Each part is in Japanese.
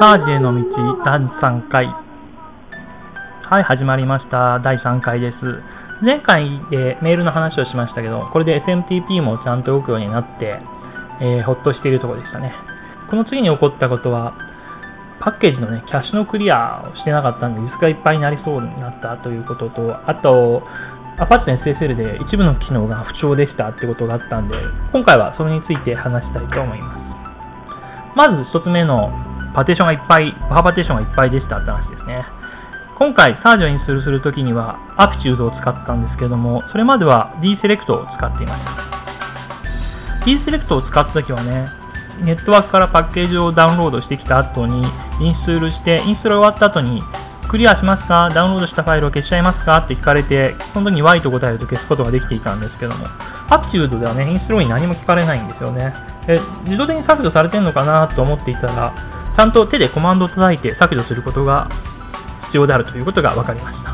サージへの道第3回。はい、始まりました。第3回です。前回でメールの話をしましたけど、これで SMTP もちゃんと動くようになって、えー、ほっとしているところでしたね。この次に起こったことは、パッケージのね、キャッシュのクリアをしてなかったんで、ディスクがいっぱいになりそうになったということと、あと、アパッチの SSL で一部の機能が不調でしたってことがあったんで、今回はそれについて話したいと思います。まず一つ目のパテーションがいっぱい、バハパテーションがいっぱいでしたって話ですね。今回、サージをインストールするときには、アプチュードを使ったんですけども、それまでは D セレクトを使っていました。D セレクトを使ったときはね、ネットワークからパッケージをダウンロードしてきた後に、インストールして、インストール終わった後に、クリアしますか？ダウンロードしたファイルを消しちゃいますか？って聞かれて、その時に Y と答えると消すことができていたんですけども、アプチュードではね、インストーに何も聞かれないんですよね。で自動的に削除されてるのかなと思っていたら、ちゃんと手でコマンドを叩いて削除することが必要であるということが分かりました。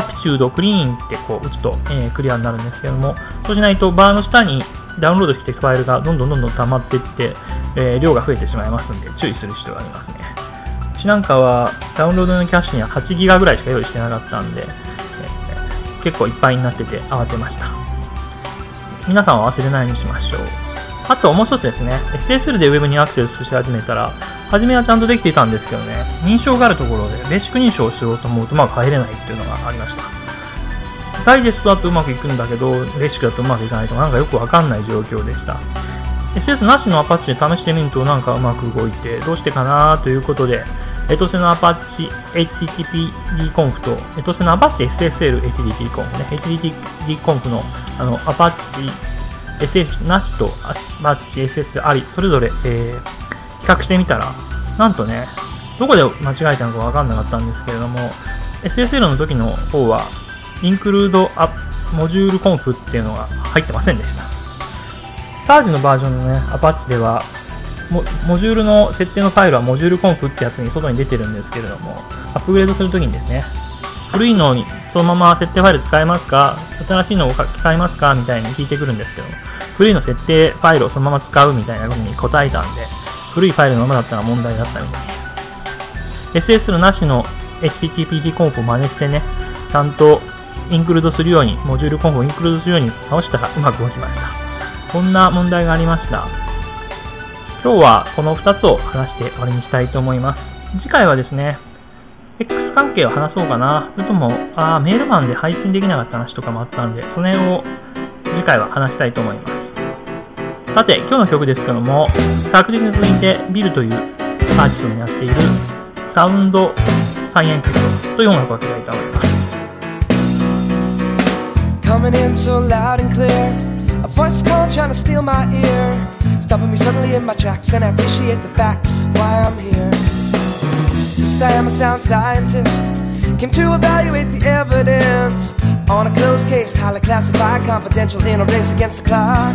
アプチュードクリーンってこう打つと、えー、クリアになるんですけども、そうしないとバーの下にダウンロードしていくファイルがどんどんどんどん溜まっていって、えー、量が増えてしまいますので注意する必要がありますね。うちなんかはダウンロードのキャッシュには8ギガぐらいしか用意してなかったんで、結構いっぱいになってて慌てました。皆さんは忘れないようにしましょう？あともう一つですね、SSL で Web にアクセスし始めたら、初めはちゃんとできていたんですけどね、認証があるところでベーシック認証をしようと思うとうまく入れないっていうのがありました。ダイジェストだとうまくいくんだけど、ベーシックだとうまくいかないとか、なんかよくわかんない状況でした。SS なしのアパッチで試してみるとなんかうまく動いて、どうしてかなということで、エトセのアパッチ HTTP コンフと、エトセのアパッチ SSL HTTP コンフね、HTTP コンフのあのアパッチ SS なしとアパッチ SS あり、それぞれ、えー、比較してみたら、なんとね、どこで間違えたのかわかんなかったんですけれども、SSL の時の方は、インクルードアモジュールコンフっていうのが入ってませんでした。サージのバージョンのね、アパッチでは、モジュールの設定のファイルはモジュールコンフってやつに外に出てるんですけれども、アップグレードするときにですね、古いのにそのまま設定ファイル使えますか新しいのを使いますかみたいに聞いてくるんですけど、古いの設定ファイルをそのまま使うみたいな風に答えたんで、古いファイルのままだったら問題だったみたいです。SSL なしの HTTP コンフを真似してね、ちゃんとインクルードするように、モジュールコンフをインクルードするように直したらうまく動きました。こんな問題がありました。今日はこの2つを話して終わりにしたいと思います。次回はですね、X 関係を話そうかな。それとも、あメールマンで配信できなかった話とかもあったんで、その辺を次回は話したいと思います。さて、今日の曲ですけども、昨日続いてビルというアーティストになっているサウンドサイエンティストという音楽をかけたいと思います。Coming in so loud and clear A voice call trying to steal my ear, stopping me suddenly in my tracks, and I appreciate the facts why I'm here. Yes, I am a sound scientist, came to evaluate the evidence on a closed case, highly classified, confidential in a race against the clock.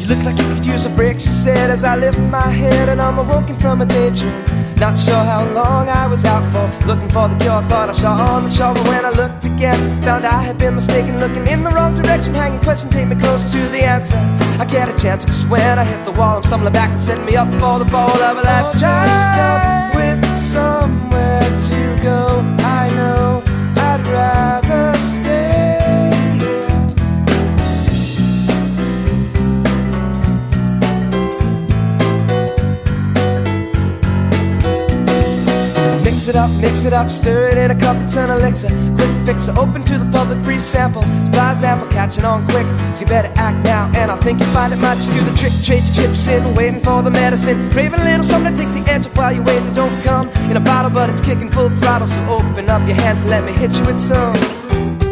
You look like you could use a break, she said as I lift my head and I'm awoken from a daydream. Not sure how long I was out for, looking for the cure. Thought I saw on the shore, but when I looked again, found I had been mistaken, looking in the wrong direction. Hanging question, take me closer to the answer. I get a chance, cause when I hit the wall, I'm stumbling back and setting me up for the fall of a lifetime. Mix it up, mix it up, stir it in a cup, turn elixir. Quick fixer, open to the public, free sample. Supply sample, catching on quick. So you better act now, and I think you find it might do the trick. Trade your chips in, waiting for the medicine. Craving a little something to take the edge off while you're waiting. Don't come in a bottle, but it's kicking full throttle. So open up your hands and let me hit you with some.